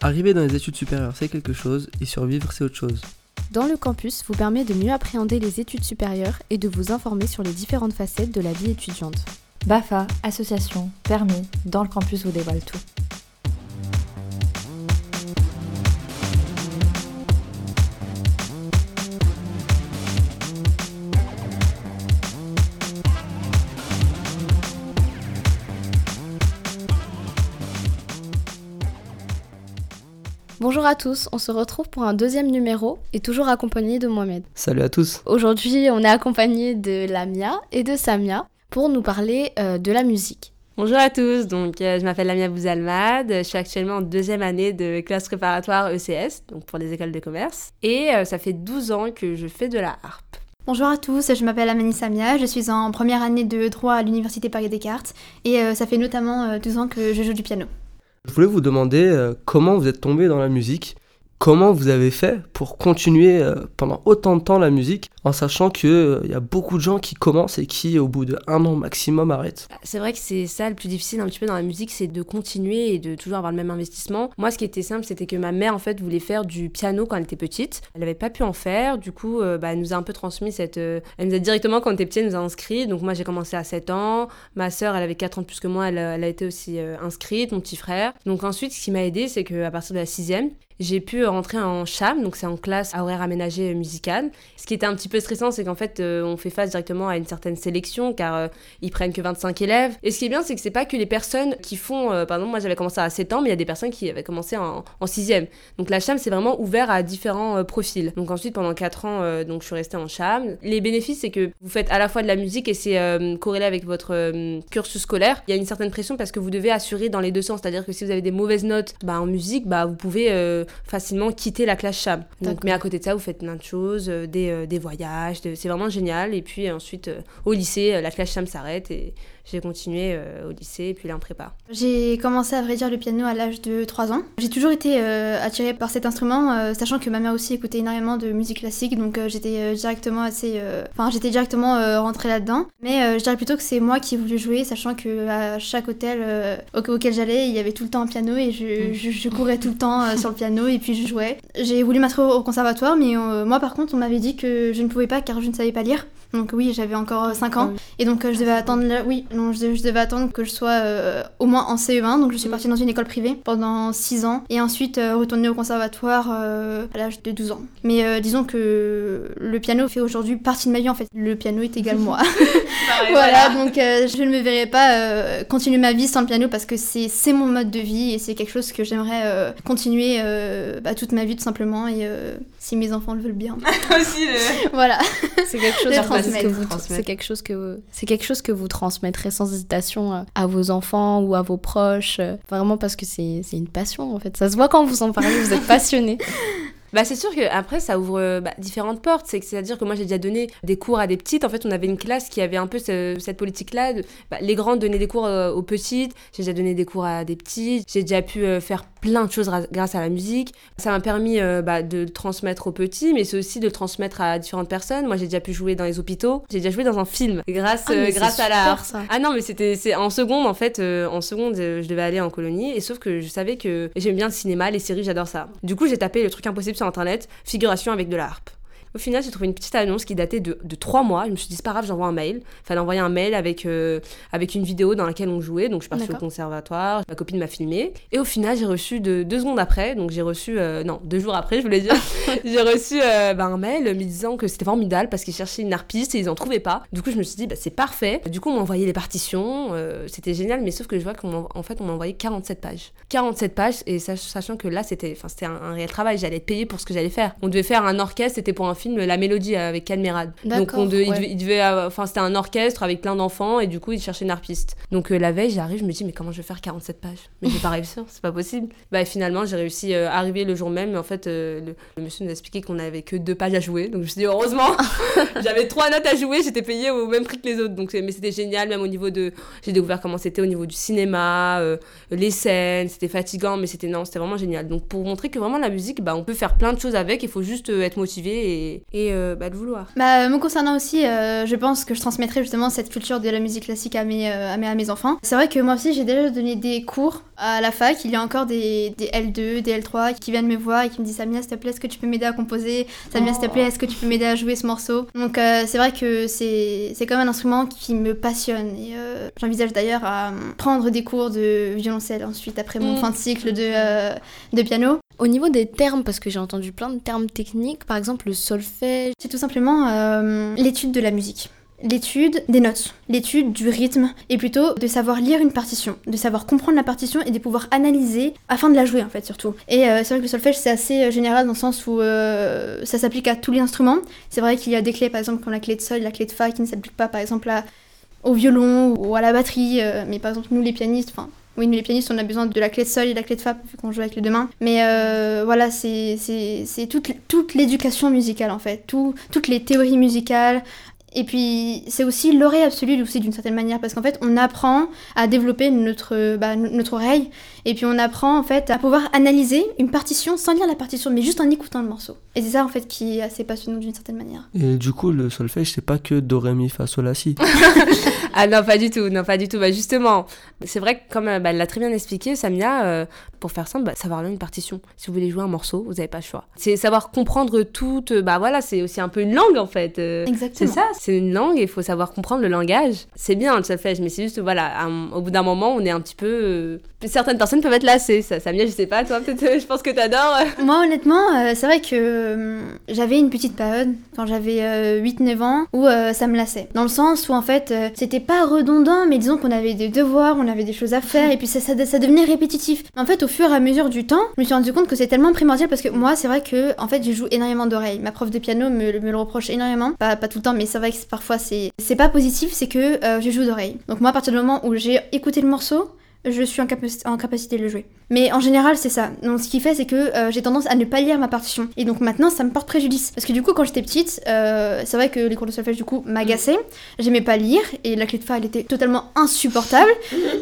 Arriver dans les études supérieures, c'est quelque chose, et survivre, c'est autre chose. Dans le campus vous permet de mieux appréhender les études supérieures et de vous informer sur les différentes facettes de la vie étudiante. BAFA, association, permis, dans le campus vous dévoile tout. À tous, on se retrouve pour un deuxième numéro et toujours accompagné de Mohamed. Salut à tous. Aujourd'hui, on est accompagné de Lamia et de Samia pour nous parler euh, de la musique. Bonjour à tous, donc euh, je m'appelle Lamia Bouzalmad, je suis actuellement en deuxième année de classe préparatoire ECS, donc pour les écoles de commerce, et euh, ça fait 12 ans que je fais de la harpe. Bonjour à tous, je m'appelle Amani Samia, je suis en première année de droit à l'Université Paris-Descartes et ça fait notamment 12 ans que je joue du piano. Je voulais vous demander euh, comment vous êtes tombé dans la musique? Comment vous avez fait pour continuer euh, pendant autant de temps la musique? En sachant qu'il euh, y a beaucoup de gens qui commencent et qui, au bout de un an maximum, arrêtent bah, C'est vrai que c'est ça le plus difficile un petit peu dans la musique, c'est de continuer et de toujours avoir le même investissement. Moi, ce qui était simple, c'était que ma mère, en fait, voulait faire du piano quand elle était petite. Elle n'avait pas pu en faire, du coup, euh, bah, elle nous a un peu transmis cette. elle nous a directement, quand on était petit, elle nous a inscrits. Donc, moi, j'ai commencé à 7 ans. Ma sœur, elle avait 4 ans plus que moi, elle, elle a été aussi inscrite, mon petit frère. Donc, ensuite, ce qui m'a aidé, c'est qu'à partir de la 6 j'ai pu rentrer en CHAM, donc c'est en classe à horaire aménagé musical. Ce qui était un petit peu stressant, c'est qu'en fait, euh, on fait face directement à une certaine sélection, car euh, ils prennent que 25 élèves. Et ce qui est bien, c'est que c'est pas que les personnes qui font, euh, par exemple, moi j'avais commencé à 7 ans, mais il y a des personnes qui avaient commencé en, en 6e. Donc la CHAM, c'est vraiment ouvert à différents profils. Donc ensuite, pendant 4 ans, donc je suis restée en CHAM. Les bénéfices, c'est que vous faites à la fois de la musique et c'est corrélé avec votre cursus scolaire. Il y a une certaine pression parce que vous devez assurer dans les deux sens, c'est-à-dire que si vous avez des mauvaises notes bah, en musique, bah, vous pouvez facilement quitter la classe CHAM. Donc, mais à côté de ça, vous faites plein de choses, euh, des, euh, des, voyages, c'est vraiment génial. Et puis ensuite, euh, au lycée, la classe CHAM s'arrête et j'ai continué euh, au lycée, puis là en prépa. J'ai commencé à vrai dire le piano à l'âge de 3 ans. J'ai toujours été euh, attirée par cet instrument, euh, sachant que ma mère aussi écoutait énormément de musique classique, donc j'étais directement assez, enfin j'étais directement rentrée là-dedans. Mais je dirais plutôt que c'est moi qui ai voulu jouer, sachant que à chaque hôtel auquel j'allais, il y avait tout le temps un piano et je, mm. je, courais tout le temps sur le piano et puis je jouais. J'ai voulu m'inscrire au conservatoire, mais moi par contre on m'avait dit que je ne pouvais pas car je ne savais pas lire. Donc oui, j'avais encore 5 ans. Ah et donc je devais attendre, oui, non, je, devais attendre que je sois euh, au moins en CE1. Donc je suis mm. partie dans une école privée pendant 6 ans. Et ensuite euh, retourner au conservatoire euh, à l'âge de 12 ans. Mais disons que le piano fait aujourd'hui partie de ma vie en fait. Le piano est égal moi. voilà, donc je ne me verrai pas continuer ma vie sans le piano parce que c'est mon mode de vie et c'est quelque chose que j'aimerais continuer bah, toute ma vie tout simplement. Et si mes enfants le veulent bien. Aussi, voilà. C'est quelque chose c'est quelque chose que c'est quelque chose que vous transmettrez sans hésitation euh, à vos enfants ou à vos proches, euh, vraiment parce que c'est une passion en fait. Ça se voit quand vous en parlez, vous êtes passionné. Bah, c'est sûr que après ça ouvre bah, différentes portes. C'est-à-dire que moi j'ai déjà donné des cours à des petites. En fait, on avait une classe qui avait un peu cette politique-là. Bah, les grands donnaient des cours euh, aux petites. J'ai déjà donné des cours à des petites. J'ai déjà pu faire plein de choses grâce à la musique. Ça m'a permis euh, bah, de le transmettre aux petits, mais c'est aussi de le transmettre à différentes personnes. Moi, j'ai déjà pu jouer dans les hôpitaux. J'ai déjà joué dans un film grâce, ah, euh, grâce à la. Ah non, mais c'était c'est en seconde en fait. Euh, en seconde, je devais aller en colonie et sauf que je savais que j'aime bien le cinéma, les séries, j'adore ça. Du coup, j'ai tapé le truc impossible sur internet, figuration avec de la harpe. Au final, j'ai trouvé une petite annonce qui datait de, de trois mois. Je me suis dit, c'est pas grave, j'envoie un mail. Il fallait envoyer un mail avec, euh, avec une vidéo dans laquelle on jouait. Donc, je suis partie au conservatoire. Ma copine m'a filmé. Et au final, j'ai reçu de, deux secondes après, donc j'ai reçu, euh, non, deux jours après, je voulais dire, j'ai reçu euh, bah, un mail me disant que c'était formidable parce qu'ils cherchaient une harpiste et ils en trouvaient pas. Du coup, je me suis dit, bah, c'est parfait. Du coup, on m'a envoyé les partitions. c'était génial, mais sauf que je vois qu'en fait, on m'a envoyé 47 pages. 47 pages, et sachant que là, c'était un, un réel travail. J'allais être payée pour ce que j'allais faire. On devait faire un orchestre, c'était pour un film, La Mélodie avec Calmerade. Donc on il, devait, enfin c'était un orchestre avec plein d'enfants et du coup il cherchait une harpiste. Donc euh, la veille j'arrive, je me dis mais comment je vais faire 47 pages? Mais j'ai pas réussi, c'est pas possible. Bah finalement j'ai réussi à euh, arriver le jour même, mais en fait euh, le, monsieur nous a expliqué qu'on avait que deux pages à jouer, donc je me suis dit heureusement, j'avais trois notes à jouer, j'étais payée au même prix que les autres, donc mais c'était génial même au niveau de, j'ai découvert comment c'était au niveau du cinéma, les scènes, c'était fatigant mais c'était non, c'était vraiment génial. Donc pour montrer que vraiment la musique, bah on peut faire plein de choses avec, il faut juste être motivé et, et euh, bah, de vouloir. Bah, me concernant aussi, euh, je pense que je transmettrai justement cette culture de la musique classique à mes, à mes, à mes enfants. C'est vrai que moi aussi, j'ai déjà donné des cours à la fac. Il y a encore des, des, L2, des L3 qui viennent me voir et qui me disent Samia, s'il te plaît, est-ce que tu peux m'aider à composer? Samia, s'il te plaît, est-ce que tu peux m'aider à jouer ce morceau? Donc, c'est vrai que c'est quand même un instrument qui me passionne. Et j'envisage d'ailleurs à prendre des cours de violoncelle ensuite, après mon mm. fin de cycle de, de piano. Au niveau des termes, parce que j'ai entendu plein de termes techniques, par exemple le C'est tout simplement euh, l'étude de la musique. L'étude des notes, l'étude du rythme, et plutôt de savoir lire une partition, de savoir comprendre la partition et de pouvoir analyser afin de la jouer en fait surtout. Et euh, c'est vrai que le solfège c'est assez euh, général dans le sens où ça s'applique à tous les instruments. C'est vrai qu'il y a des clés par exemple comme la clé de sol, la clé de fa qui ne s'applique pas par exemple au violon ou à la batterie, mais par exemple nous les pianistes, enfin oui, nous les pianistes, on a besoin de la clé de sol et de la clé de fa vu qu'on joue avec les deux mains. Mais euh, voilà, c'est toute, toute l'éducation musicale en fait, tout, toutes les théories musicales, et puis, c'est aussi l'oreille absolue aussi d'une certaine manière, parce qu'en fait, on apprend à développer notre, bah, notre oreille, et puis on apprend en fait à pouvoir analyser une partition sans lire la partition, mais juste en écoutant le morceau. Et c'est ça en fait qui est assez passionnant d'une certaine manière. Et du coup, le solfège, c'est pas que do, ré, mi, fa, sol, la, si. ah non, pas du tout, non, pas du tout. Bah justement, c'est vrai que comme euh, bah, elle l'a très bien expliqué, Samia, euh, pour faire simple, bah, savoir lire une partition. Si vous voulez jouer un morceau, vous n'avez pas le choix. C'est savoir comprendre toute, bah voilà, c'est aussi un peu une langue en fait. Euh, Exactement. C'est ça, c'est une langue et il faut savoir comprendre le langage. C'est bien le solfège, mais c'est juste, voilà, au bout d'un moment, on est un petit peu. Euh, certaines personnes peuvent être lassées. Ça, ça je sais pas, toi, peut-être, je pense que t'adores. Moi, honnêtement, euh, c'est vrai que euh, j'avais une petite période, quand j'avais 8-9 ans, où ça me lassait. Dans le sens où, en fait, c'était pas redondant, mais disons qu'on avait des devoirs, on avait des choses à faire, et puis ça, ça, ça devenait répétitif. En fait, au fur et à mesure du temps, je me suis rendu compte que c'est tellement primordial parce que moi, c'est vrai que, en fait, je joue énormément d'oreilles. Ma prof de piano me, le reproche énormément. Pas, pas tout le temps, mais c'est vrai que parfois c'est pas positif, c'est que euh, je joue d'oreille. Donc moi à partir du moment où j'ai écouté le morceau, je suis en, capacité de le jouer. Mais en général, c'est ça. Donc, ce qui fait, c'est que euh, j'ai tendance à ne pas lire ma partition. Et donc maintenant, ça me porte préjudice. Parce que du coup, quand j'étais petite, euh, c'est vrai que les cours de solfège, du coup, m'agaçaient. J'aimais pas lire. Et la clé de fa, elle était totalement insupportable.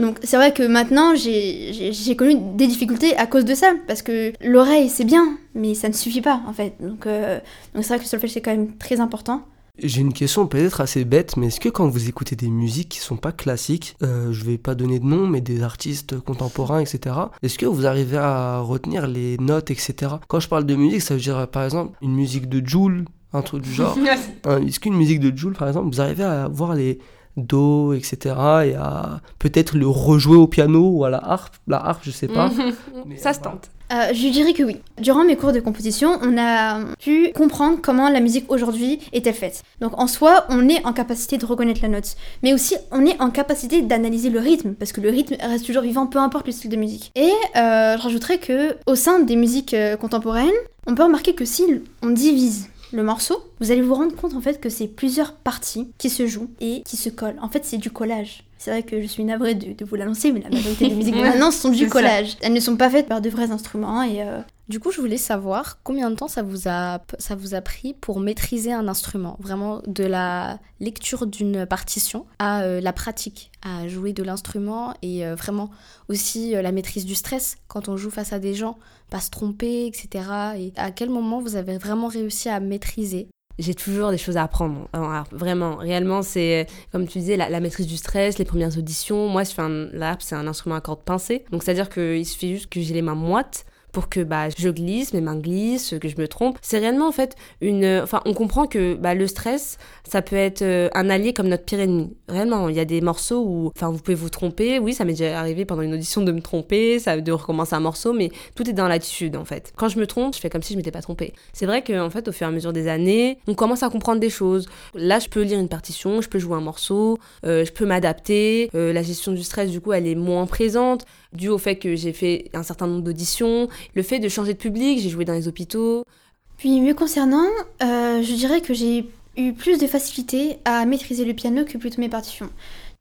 donc, c'est vrai que maintenant, j'ai connu des difficultés à cause de ça. Parce que l'oreille, c'est bien, mais ça ne suffit pas, en fait. Donc c'est vrai que le solfège, c'est quand même très important. J'ai une question peut-être assez bête, mais est-ce que quand vous écoutez des musiques qui sont pas classiques, euh, je vais pas donner de nom, mais des artistes contemporains, etc., est-ce que vous arrivez à retenir les notes, etc. Quand je parle de musique, ça veut dire par exemple une musique de Joule, un truc du genre. est-ce qu'une musique de Joule, par exemple, vous arrivez à voir les do, etc. et à peut-être le rejouer au piano ou à la harpe. La harpe, je sais pas. ça se tente. Euh, je dirais que oui. Durant mes cours de composition, on a pu comprendre comment la musique aujourd'hui est-elle faite. Donc en soi, on est en capacité de reconnaître la note, mais aussi on est en capacité d'analyser le rythme, parce que le rythme reste toujours vivant, peu importe le style de musique. Et euh, je rajouterais que au sein des musiques euh, contemporaines, on peut remarquer que si on divise le morceau, vous allez vous rendre compte en fait que c'est plusieurs parties qui se jouent et qui se collent. En fait, c'est du collage. C'est vrai que je suis navrée de, vous l'annoncer, mais la majorité des musiques de maintenant sont du collage. Elles ne sont pas faites par de vrais instruments et euh, Du coup, je voulais savoir combien de temps ça vous a, ça vous a pris pour maîtriser un instrument, vraiment de la lecture d'une partition à euh, la pratique, à jouer de l'instrument et euh, vraiment aussi la maîtrise du stress quand on joue face à des gens, pas se tromper, etc. Et à quel moment vous avez vraiment réussi à maîtriser? J'ai toujours des choses à apprendre. vraiment, réellement, c'est comme tu disais, la, maîtrise du stress, les premières auditions. Moi, je fais un, là, c'est un instrument à cordes pincées. Donc, c'est-à-dire qu'il suffit juste que j'ai les mains moites pour que bah, je glisse, mes mains glissent, que je me trompe. C'est réellement en fait une. Enfin, on comprend que bah, le stress, ça peut être euh, un allié comme notre pire ennemi. Réellement, il y a des morceaux où. Enfin, vous pouvez vous tromper. Oui, ça m'est déjà arrivé pendant une audition de me tromper, ça, de recommencer un morceau, mais tout est dans l'attitude en fait. Quand je me trompe, je fais comme si je m'étais pas trompée. C'est vrai qu'en fait, au fur et à mesure des années, on commence à comprendre des choses. Là, je peux lire une partition, je peux jouer un morceau, euh, je peux m'adapter. Euh, la gestion du stress, du coup, elle est moins présente dû au fait que j'ai fait un certain nombre d'auditions, le fait de changer de public, j'ai joué dans les hôpitaux. Puis mieux concernant, euh, je dirais que j'ai eu plus de facilité à maîtriser le piano que plutôt mes partitions.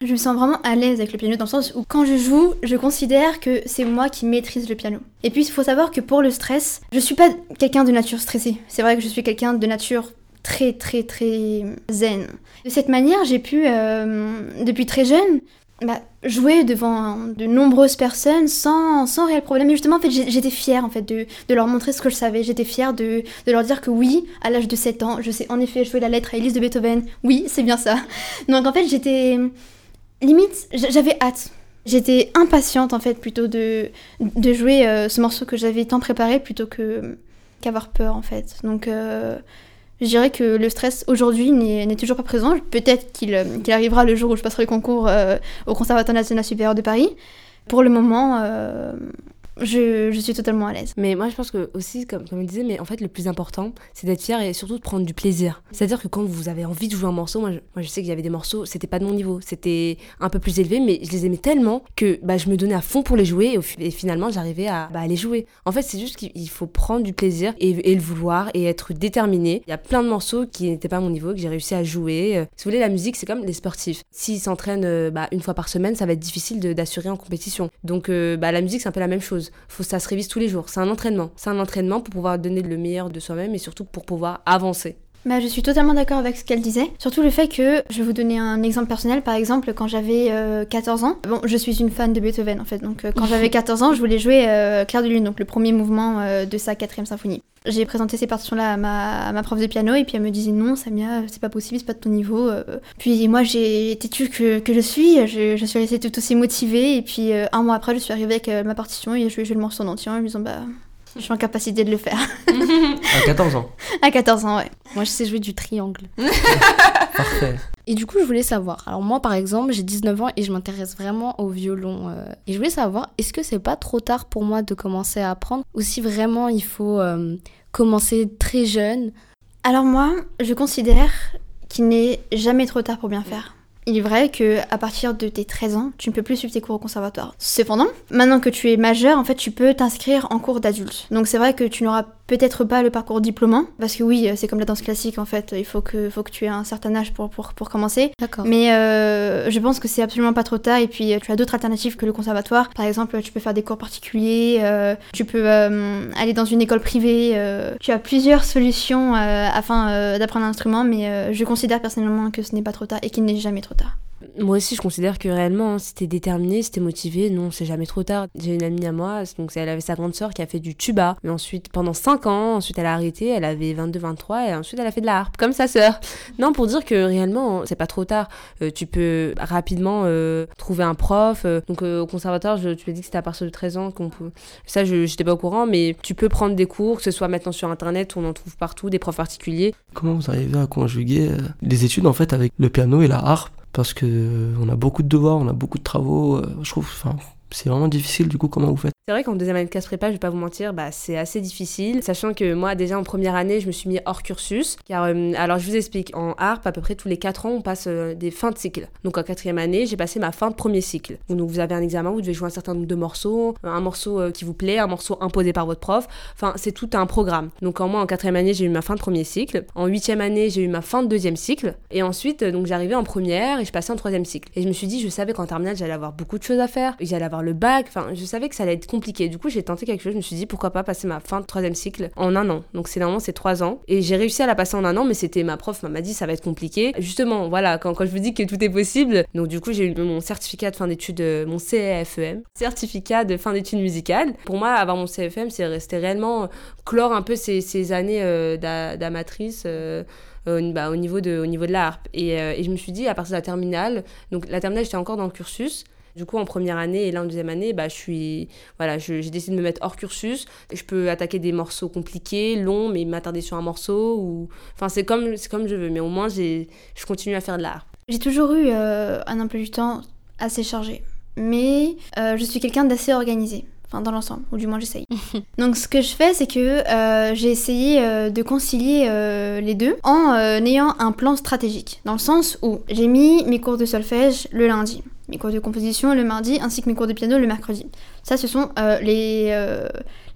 Je me sens vraiment à l'aise avec le piano dans le sens où quand je joue, je considère que c'est moi qui maîtrise le piano. Et puis il faut savoir que pour le stress, je suis pas quelqu'un de nature stressée. C'est vrai que je suis quelqu'un de nature très très très zen. De cette manière, j'ai pu, euh, depuis très jeune, bah, jouer devant de nombreuses personnes sans, sans réel problème. Et justement, en fait, j'étais fière en fait, de, de, leur montrer ce que je savais. J'étais fière de, de, leur dire que oui, à l'âge de 7 ans, je sais en effet jouer la lettre à Elise de Beethoven. Oui, c'est bien ça. Donc en fait, j'étais... Limite, j'avais hâte. J'étais impatiente en fait plutôt de, de jouer euh, ce morceau que j'avais tant préparé plutôt que qu'avoir peur en fait. Donc... Euh, je dirais que le stress aujourd'hui n'est toujours pas présent. Peut-être euh, qu'il arrivera le jour où je passerai le concours euh, au Conservatoire national supérieur de Paris. Pour le moment, euh, je, suis totalement à l'aise. Mais moi, je pense que aussi, comme, comme je disais, mais en fait, le plus important, c'est d'être fier et surtout de prendre du plaisir. C'est-à-dire que quand vous avez envie de jouer un morceau, moi, je, moi, je sais qu'il y avait des morceaux, c'était pas de mon niveau, c'était un peu plus élevé, mais je les aimais tellement que bah, je me donnais à fond pour les jouer et, finalement, j'arrivais à, bah, les jouer. En fait, c'est juste qu'il faut prendre du plaisir et, et, le vouloir et être déterminé. Il y a plein de morceaux qui n'étaient pas à mon niveau, que j'ai réussi à jouer. Euh, si vous voulez, la musique, c'est comme les sportifs. S'ils s'entraînent euh, bah, une fois par semaine, ça va être difficile d'assurer en compétition. Donc, euh, bah, la musique, c'est un peu la même chose. Faut ça se révise tous les jours. C'est un entraînement. C'est un entraînement pour pouvoir donner le meilleur de soi-même et surtout pour pouvoir avancer. Bah, je suis totalement d'accord avec ce qu'elle disait. Surtout le fait que, je vais vous donner un exemple personnel, par exemple, quand j'avais 14 euh, ans, bon, je suis une fan de Beethoven en fait, donc euh, quand j'avais 14 ans, je voulais jouer euh, Claire de Lune, donc le premier mouvement de sa quatrième symphonie. J'ai présenté ces partitions-là à ma, ma, prof de piano et puis elle me disait non, Samia, c'est pas possible, c'est pas de ton niveau. Puis moi, j'ai été tue que, que je suis, je, je, suis restée tout aussi motivée et puis un mois après, je suis arrivée avec ma partition et je joué le morceau en entier en lui disant bah je suis en capacité de le faire. à 14 ans À 14 ans, ouais. Moi, je sais jouer du triangle. Parfait. Et du coup, je voulais savoir. Alors, moi, par exemple, j'ai 19 ans et je m'intéresse vraiment au violon. Euh, et je voulais savoir, est-ce que c'est pas trop tard pour moi de commencer à apprendre Ou si vraiment il faut euh, commencer très jeune? Alors, moi, je considère qu'il n'est jamais trop tard pour bien faire. Il est vrai que à partir de tes 13 ans, tu ne peux plus suivre tes cours au conservatoire. Cependant, maintenant que tu es majeur, en fait, tu peux t'inscrire en cours d'adulte. Donc c'est vrai que tu n'auras peut-être pas le parcours diplômant, parce que oui, c'est comme la danse classique, en fait, il faut que, faut que tu aies un certain âge pour, pour, pour commencer. D'accord. Mais euh, je pense que c'est absolument pas trop tard, et puis tu as d'autres alternatives que le conservatoire. Par exemple, tu peux faire des cours particuliers, euh, tu peux euh, aller dans une école privée, tu as plusieurs solutions afin d'apprendre un instrument, mais je considère personnellement que ce n'est pas trop tard et qu'il n'est jamais trop tard. Moi aussi, je considère que réellement, hein, si t'es déterminé, si t'es motivé, non, c'est jamais trop tard. J'ai une amie à moi, donc elle avait sa grande sœur qui a fait du tuba, mais ensuite, pendant 5 ans, ensuite elle a arrêté, elle avait 22-23, et ensuite elle a fait de la harpe, comme sa sœur. Non, pour dire que réellement, c'est pas trop tard. Euh, tu peux rapidement euh, trouver un prof. Euh, donc au conservatoire, je, tu m'as dit que c'était à partir de 13 ans qu'on peut. Ça, je j'étais pas au courant, mais tu peux prendre des cours, que ce soit maintenant sur internet, on en trouve partout, des profs particuliers. Comment vous arrivez à conjuguer les études en fait avec le piano et la harpe? Parce que on a beaucoup de devoirs, on a beaucoup de travaux. Euh, je trouve, enfin, c'est vraiment difficile du coup comment vous faites? C'est vrai qu'en deuxième année de classe prépa, je vais pas vous mentir, bah, c'est assez difficile, sachant que moi déjà en première année, je me suis mis hors cursus, car euh, alors je vous explique, en harpe à peu près tous les 4 ans, on passe euh, des fins de cycle. Donc en quatrième année, j'ai passé ma fin de premier cycle. Donc vous avez un examen, vous devez jouer un certain nombre de morceaux, un morceau euh, qui vous plaît, un morceau imposé par votre prof, enfin c'est tout un programme. Donc en moi en quatrième année, j'ai eu ma fin de premier cycle, en huitième année, j'ai eu ma fin de deuxième cycle, et ensuite donc j'arrivais en première et je passais en troisième cycle. Et je me suis dit, je savais qu'en terminale, j'allais avoir beaucoup de choses à faire, j'allais avoir le bac, enfin je savais que ça allait être compliqué. Du coup, j'ai tenté quelque chose. Je me suis dit pourquoi pas passer ma fin de troisième cycle en un an. Donc c'est normalement c'est trois ans. Et j'ai réussi à la passer en un an, mais c'était ma prof m'a dit ça va être compliqué. Justement, voilà, quand, je vous dis que tout est possible. Donc du coup, j'ai eu mon certificat de fin d'études, euh, mon CFEM, certificat de fin d'études musicales. Pour moi, avoir mon CFM, c'est rester réellement euh, clore un peu ces, années euh, d'amatrice. bah, au, niveau de, au niveau de la et, je me suis dit, à partir de la terminale, donc la terminale, j'étais encore dans le cursus, du coup, en première année et là en deuxième année, bah, je suis, voilà, j'ai décidé de me mettre hors cursus. Je peux attaquer des morceaux compliqués, longs, mais m'attarder sur un morceau. Ou... Enfin, c'est comme, comme je veux, mais au moins, je continue à faire de l'art. J'ai toujours eu euh, un emploi du temps assez chargé, mais euh, je suis quelqu'un d'assez organisé. Enfin, dans l'ensemble, ou du moins j'essaye. Donc ce que je fais, c'est que euh, j'ai essayé de concilier les deux en ayant un plan stratégique. Dans le sens où j'ai mis mes cours de solfège le lundi mes cours de composition le mardi ainsi que mes cours de piano le mercredi. Ça, ce sont euh, les, euh,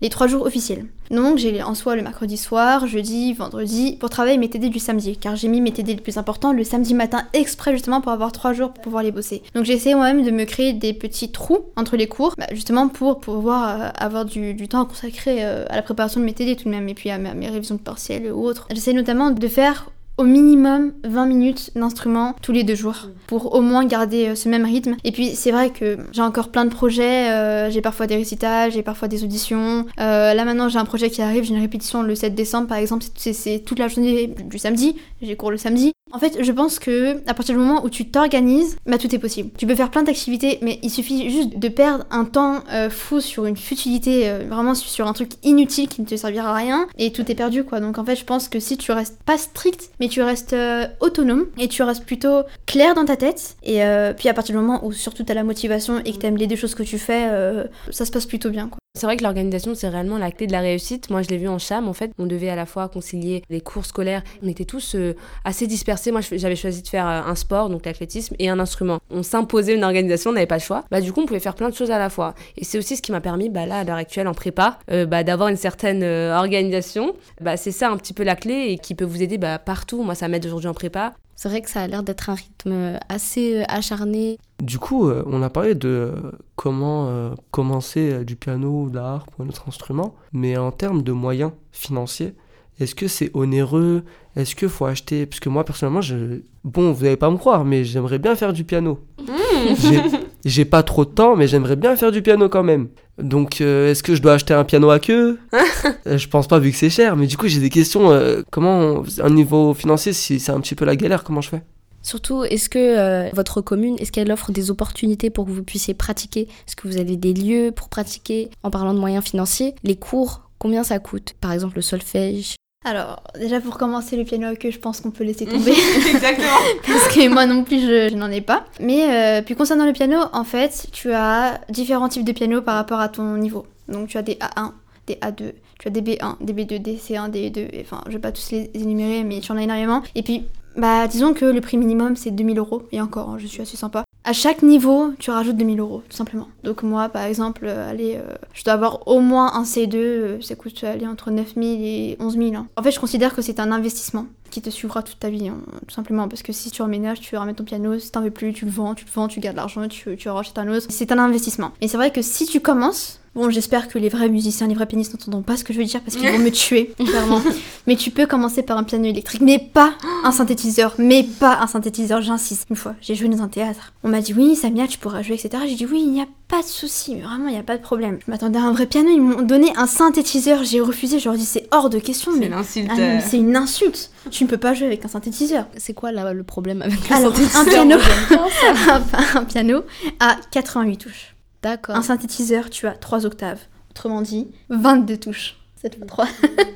les trois jours officiels. Donc, j'ai en soi le mercredi soir, jeudi, vendredi, pour travailler mes TD du samedi, car j'ai mis mes TD les plus importants le samedi matin exprès justement pour avoir trois jours pour pouvoir les bosser. Donc, j'ai essayé moi-même de me créer des petits trous entre les cours, bah, justement pour pouvoir euh, avoir du, du, temps consacré à la préparation de mes TD tout de même, et puis à mes, révisions de partiels ou autres. J'essaie notamment de faire au minimum 20 minutes d'instrument tous les deux jours pour au moins garder ce même rythme. Et puis c'est vrai que j'ai encore plein de projets, j'ai parfois des récitals, j'ai parfois des auditions. là maintenant j'ai un projet qui arrive, j'ai une répétition le 7 décembre par exemple, c'est toute la journée du samedi, j'ai cours le samedi. En fait, je pense que à partir du moment où tu t'organises, bah tout est possible. Tu peux faire plein d'activités, mais il suffit juste de perdre un temps euh, fou sur une futilité, euh, vraiment sur un truc inutile qui ne te servira à rien, et tout est perdu quoi. Donc en fait, je pense que si tu restes pas strict, mais tu restes euh, autonome et tu restes plutôt clair dans ta tête, et puis à partir du moment où surtout tu as la motivation et que tu aimes les deux choses que tu fais, ça se passe plutôt bien quoi. C'est vrai que l'organisation, c'est réellement la clé de la réussite. Moi, je l'ai vu en CHAM, en fait. On devait à la fois concilier les cours scolaires. On était tous euh, assez dispersés. Moi, j'avais choisi de faire euh, un sport, donc l'athlétisme, et un instrument. On s'imposait une organisation, on n'avait pas le choix. Bah, du coup, on pouvait faire plein de choses à la fois. Et c'est aussi ce qui m'a permis, bah, là, à l'heure actuelle, en prépa, euh, bah, d'avoir une certaine organisation. Bah, c'est ça un petit peu la clé et qui peut vous aider bah, partout. Moi, ça m'aide aujourd'hui en prépa. C'est vrai que ça a l'air d'être un rythme assez acharné. Du coup, euh, on a parlé de euh, comment euh, commencer du piano de la ou un autre instrument, mais en termes de moyens financiers, est-ce que c'est onéreux? Est-ce qu'il faut acheter? Parce que moi, personnellement, je... bon, vous n'allez pas me croire, mais j'aimerais bien faire du piano. Mmh. J'ai pas trop de temps, mais j'aimerais bien faire du piano quand même. Donc, est-ce que je dois acheter un piano à queue? Je pense pas, vu que c'est cher. Mais du coup, j'ai des questions. comment, un niveau financier, si c'est un petit peu la galère, comment je fais? Surtout, est-ce que euh, votre commune, est-ce qu'elle offre des opportunités pour que vous puissiez pratiquer? Est-ce que vous avez des lieux pour pratiquer? En parlant de moyens financiers, les cours, combien ça coûte? Par exemple, le solfège alors, déjà pour commencer le piano que je pense qu'on peut laisser tomber. Exactement. Parce que moi non plus, je, n'en ai pas. Mais euh, puis concernant le piano, en fait, tu as différents types de piano par rapport à ton niveau. Donc tu as des A1, des A2, tu as des B1, des B2, des C1, des E2. Enfin, je vais pas tous les énumérer, mais tu en as énormément. Et puis bah, disons que le prix minimum c'est 2000 euros, et encore, je suis assez sympa. À chaque niveau, tu rajoutes 2000 euros, tout simplement. Donc, moi, par exemple, euh, allez, euh, je dois avoir au moins un C2, euh, ça coûte aller entre 9000 et 11000. Hein. En fait, je considère que c'est un investissement qui te suivra toute ta vie, hein, tout simplement. Parce que si tu emménages, tu ramènes ton piano, si t'en veux plus, tu le vends, tu le vends, tu gardes l'argent, tu, tu rachètes un autre. C'est un investissement. Et c'est vrai que si tu commences, Bon, j'espère que les vrais musiciens, les vrais pianistes n'entendront pas ce que je veux dire parce qu'ils vont me tuer, clairement. mais tu peux commencer par un piano électrique, mais pas un synthétiseur, mais pas un synthétiseur, j'insiste. Une fois, j'ai joué dans un théâtre. On m'a dit oui, Samia, tu pourras jouer, etc. J'ai dit oui, il n'y a pas de souci, vraiment, il n'y a pas de problème. Je m'attendais à un vrai piano, ils m'ont donné un synthétiseur, j'ai refusé, je leur ai dit c'est hors de question. C'est l'insulte. Ah c'est une insulte. Tu ne peux pas jouer avec un synthétiseur. C'est quoi là, le problème avec le Alors, synthétiseur un piano, un, piano à 88 touches. D'accord. Un synthétiseur, tu as 3 octaves. Autrement dit, 22 touches. 7 fois 3.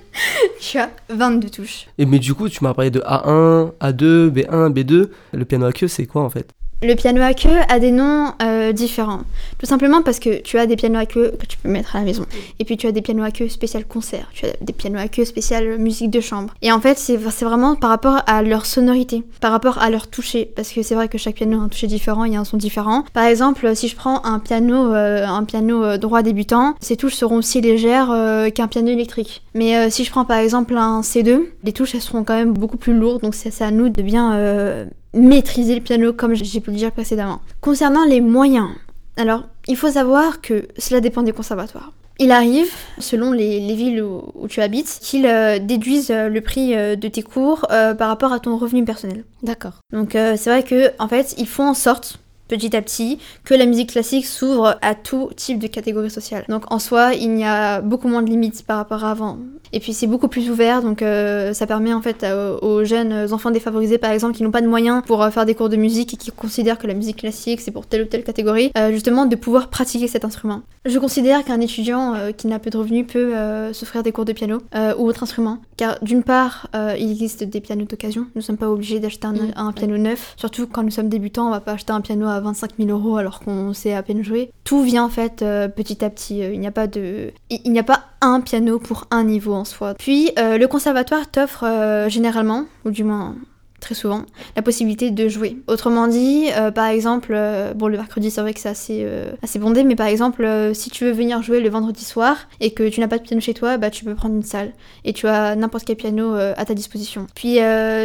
tu as 22 touches. Et mais du coup, tu m'as parlé de A1, A2, B1, B2. Le piano à queue, c'est quoi en fait? Le piano à queue a des noms euh, différents. Tout simplement parce que tu as des pianos à queue que tu peux mettre à la maison. Et puis tu as des pianos à queue spécial concert. Tu as des pianos à queue spécial musique de chambre. Et en fait, c'est vraiment par rapport à leur sonorité, par rapport à leur toucher. Parce que c'est vrai que chaque piano a un toucher différent, il y a un son différent. Par exemple, si je prends un piano, euh, un piano euh, droit débutant, ces touches seront aussi légères qu'un piano électrique. Mais si je prends par exemple un C2, les touches elles seront quand même beaucoup plus lourdes. Donc c'est à nous de bien maîtriser le piano comme j'ai pu le dire précédemment. Concernant les moyens, alors il faut savoir que cela dépend des conservatoires. Il arrive, selon les, villes où, tu habites, qu'ils euh, déduisent euh, le prix euh, de tes cours par rapport à ton revenu personnel. D'accord. Donc c'est vrai que en fait, ils font en sorte petit à petit que la musique classique s'ouvre à tout type de catégorie sociale. Donc en soi, il y a beaucoup moins de limites par rapport à avant. Et puis c'est beaucoup plus ouvert, donc euh, ça permet en fait aux jeunes enfants défavorisés par exemple qui n'ont pas de moyens pour euh, faire des cours de musique et qui considèrent que la musique classique c'est pour telle ou telle catégorie, euh, justement de pouvoir pratiquer cet instrument. Je considère qu'un étudiant qui n'a peu de revenus peut s'offrir des cours de piano ou autre instrument, car d'une part il existe des pianos d'occasion, nous ne sommes pas obligés d'acheter un, un, piano neuf, surtout quand nous sommes débutants, on va pas acheter un piano à 25 000 euros alors qu'on sait à peine jouer. Tout vient en fait petit à petit, il n'y a pas de, il n'y a pas un piano pour un niveau en soi. Puis euh, le conservatoire t'offre euh, généralement, ou du moins très souvent, la possibilité de jouer. Autrement dit, euh, par exemple, bon le mercredi c'est vrai que c'est assez, assez bondé, mais par exemple, si tu veux venir jouer le vendredi soir et que tu n'as pas de piano chez toi, bah tu peux prendre une salle et tu as n'importe quel piano à ta disposition. Puis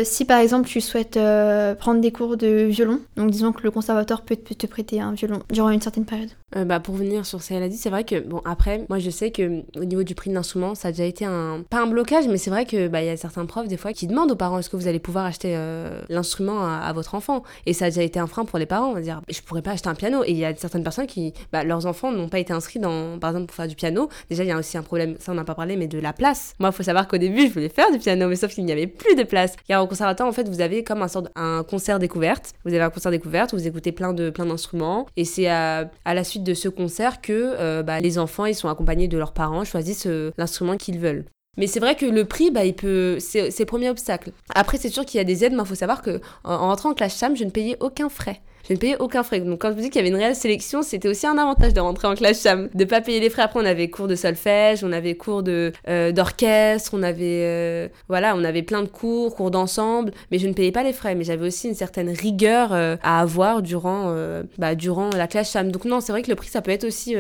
si par exemple tu souhaites prendre des cours de violon, donc disons que le conservatoire peut te prêter un violon durant une certaine période. Euh, bah, pour venir sur ce qu'elle a dit, c'est vrai que, bon, après, moi je sais que au niveau du prix de l'instrument, ça a déjà été un. Pas un blocage, mais c'est vrai que bah, y a certains profs, des fois, qui demandent aux parents est-ce que vous allez pouvoir acheter euh, l'instrument à, votre enfant? Et ça a déjà été un frein pour les parents, on va dire je pourrais pas acheter un piano. Et il y a certaines personnes qui, bah, leurs enfants n'ont pas été inscrits dans, par exemple, pour faire du piano. Déjà, il y a aussi un problème, ça on n'a pas parlé, mais de la place. Moi, il faut savoir qu'au début, je voulais faire du piano, mais sauf qu'il n'y avait plus de place. Car au conservatoire, en fait, vous avez comme un sort un concert découverte. Vous avez un concert découverte vous écoutez plein de plein d'instruments, et c'est à, à la suite de ce concert que euh, bah, les enfants, ils sont accompagnés de leurs parents, choisissent euh, l'instrument qu'ils veulent. Mais c'est vrai que le prix, bah, il peut, c'est le premier obstacle. Après, c'est sûr qu'il y a des aides, mais il faut savoir que en, rentrant en classe CHAM, je ne payais aucun frais je ne payais aucun frais. Donc quand je vous dis qu'il y avait une réelle sélection, c'était aussi un avantage de rentrer en classe cham, de pas payer les frais. Après, on avait cours de solfège, on avait cours de euh, d'orchestre, on avait euh, voilà, on avait plein de cours, cours d'ensemble, mais je ne payais pas les frais. Mais j'avais aussi une certaine rigueur euh, à avoir durant bah, durant la classe cham. Donc non, c'est vrai que le prix ça peut être aussi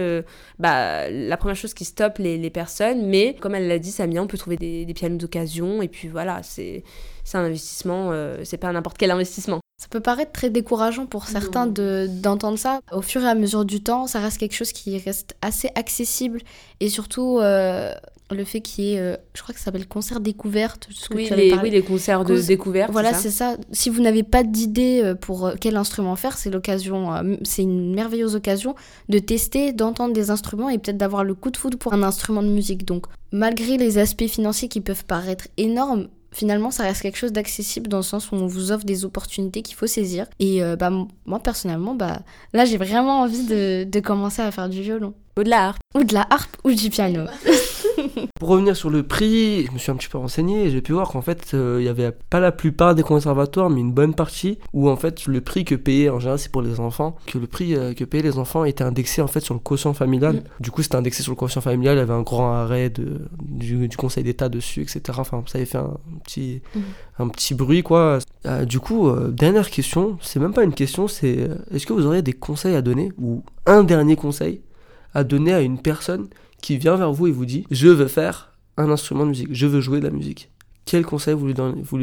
bah, la première chose qui stoppe les, les personnes, mais comme elle l'a dit, Samia, on peut trouver des, pianos d'occasion et puis voilà, c'est c'est un investissement, c'est pas n'importe quel investissement. Ça peut paraître très décourageant pour certains d'entendre ça. Au fur et à mesure du temps, ça reste quelque chose qui reste assez accessible et surtout euh, le fait qu'il y ait, euh, je crois que ça s'appelle concert découverte. oui, les, oui, les concerts de découverte. Voilà, c'est ça. Si vous n'avez pas d'idée euh, pour quel instrument faire, c'est l'occasion, c'est une merveilleuse occasion de tester, d'entendre des instruments et peut-être d'avoir le coup de foudre pour un instrument de musique. Donc, malgré les aspects financiers qui peuvent paraître énormes, finalement, ça reste quelque chose d'accessible dans le sens où on vous offre des opportunités qu'il faut saisir. Et euh, bah, moi, personnellement, bah, là, j'ai vraiment envie de, de commencer à faire du violon. Ou de la harpe. Ou de la harpe ou du piano. Pour revenir sur le prix, je me suis un petit peu renseigné et j'ai pu voir qu'en fait, euh, il n'y avait pas la plupart des conservatoires, mais une bonne partie où en fait le prix que payaient en général c'est pour les enfants, que le prix euh, que payaient les enfants était indexé en fait sur le quotient familial. Mm. Du coup, c'était indexé sur le quotient familial, il y avait un grand arrêt de, du, Conseil d'État dessus, etc. Enfin, ça avait fait un petit, mm. un petit bruit quoi. Euh, du coup, dernière question, c'est même pas une question, c'est est-ce que vous auriez des conseils à donner ou un dernier conseil à donner à une personne qui vient vers vous et vous dit je veux faire un instrument de musique, je veux jouer de la musique. Quel conseil vous lui,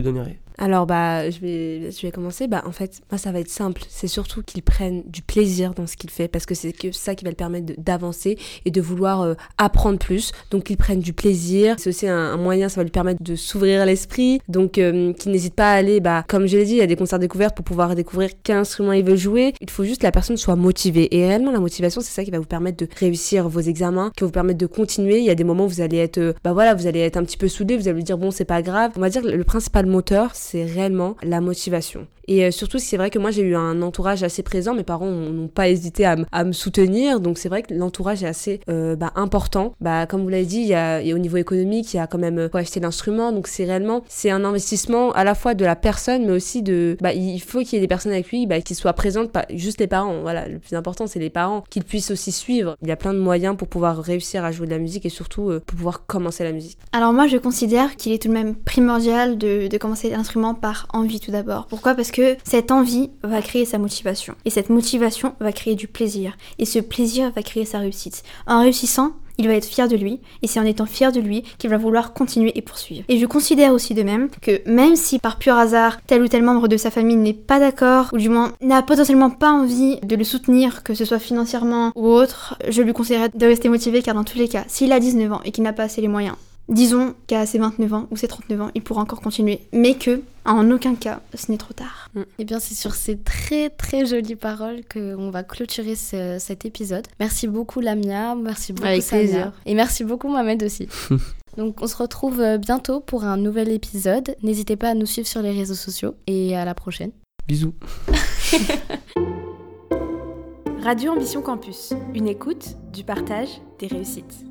donneriez? Alors bah je vais commencer. Bah en fait moi ça va être simple. C'est surtout qu'il prenne du plaisir dans ce qu'il fait parce que c'est que ça qui va le permettre d'avancer et de vouloir euh, apprendre plus. Donc qu'il prenne du plaisir. C'est aussi un, moyen ça va lui permettre de s'ouvrir l'esprit. Donc euh, qu'il n'hésite pas à aller bah comme je l'ai dit il y a des concerts découvertes pour pouvoir découvrir quel instrument il veut jouer. Il faut juste que la personne soit motivée. Et réellement la motivation c'est ça qui va vous permettre de réussir vos examens qui va vous permettre de continuer. Il y a des moments où vous allez être euh, bah voilà vous allez être un petit peu soudé vous allez lui dire bon c'est pas grave. On va dire le principal moteur c'est réellement la motivation. Et euh, surtout, c'est vrai que moi, j'ai eu un entourage assez présent. Mes parents n'ont pas hésité à, me soutenir. Donc, c'est vrai que l'entourage est assez euh, bah, important. Bah, comme vous l'avez dit, il y, a, au niveau économique, il y a quand même pour acheter l'instrument. Donc, c'est réellement, c'est un investissement à la fois de la personne, mais aussi de, bah, il faut qu'il y ait des personnes avec lui bah, qui soient présentes, pas juste les parents. Voilà, le plus important, c'est les parents, qu'ils puissent aussi suivre. Il y a plein de moyens pour pouvoir réussir à jouer de la musique et surtout euh, pour pouvoir commencer la musique. Alors, moi, je considère qu'il est tout de même primordial de, de commencer l'instrument par envie tout d'abord. Pourquoi? Parce que cette envie va créer sa motivation. Et cette motivation va créer du plaisir. Et ce plaisir va créer sa réussite. En réussissant, il va être fier de lui, et c'est en étant fier de lui qu'il va vouloir continuer et poursuivre. Et je considère aussi de même que même si par pur hasard tel ou tel membre de sa famille n'est pas d'accord, ou du moins n'a potentiellement pas envie de le soutenir, que ce soit financièrement ou autre, je lui conseillerais de rester motivé car dans tous les cas, s'il a 19 ans et qu'il n'a pas assez les moyens, Disons qu'à ses 29 ans ou ses 39 ans, il pourra encore continuer, mais que en aucun cas ce n'est trop tard. Mm. Et eh bien c'est sur ces très très jolies paroles qu'on va clôturer cet épisode. Merci beaucoup Lamia, merci beaucoup Avec Samia. Et merci beaucoup Mohamed aussi. Donc on se retrouve euh, bientôt pour un nouvel épisode. N'hésitez pas à nous suivre sur les réseaux sociaux et à la prochaine. Bisous. Radio Ambition Campus, une écoute, du partage, des réussites.